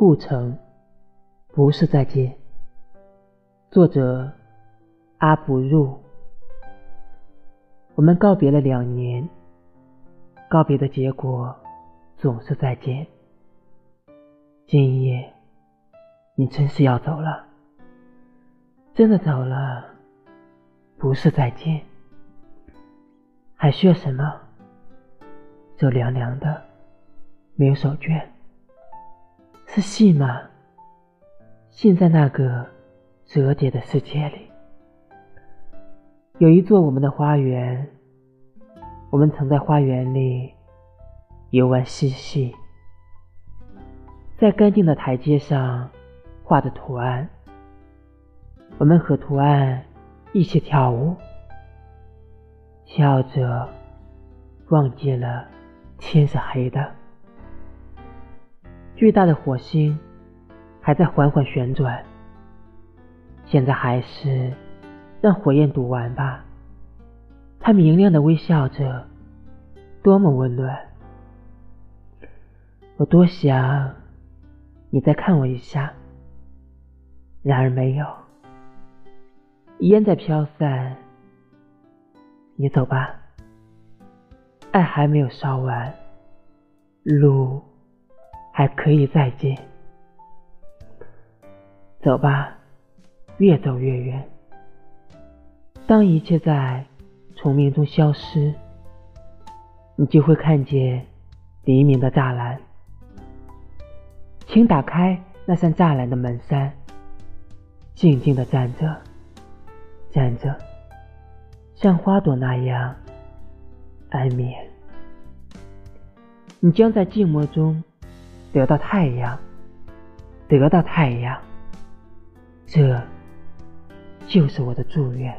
故城不是再见。作者阿不入。我们告别了两年，告别的结果总是再见。今夜，你真是要走了，真的走了，不是再见。还需要什么？这凉凉的，没有手绢，是信吗？信在那个折叠的世界里。有一座我们的花园，我们曾在花园里游玩嬉戏，在干净的台阶上画着图案，我们和图案一起跳舞。跳着，忘记了天是黑的。巨大的火星还在缓缓旋转。现在还是让火焰读完吧。它明亮的微笑着，多么温暖。我多想你再看我一下，然而没有。烟在飘散。你走吧，爱还没有烧完，路还可以再见。走吧，越走越远。当一切在虫鸣中消失，你就会看见黎明的栅栏。请打开那扇栅栏的门扇，静静的站着，站着。像花朵那样安眠，你将在静默中得到太阳，得到太阳，这就是我的祝愿。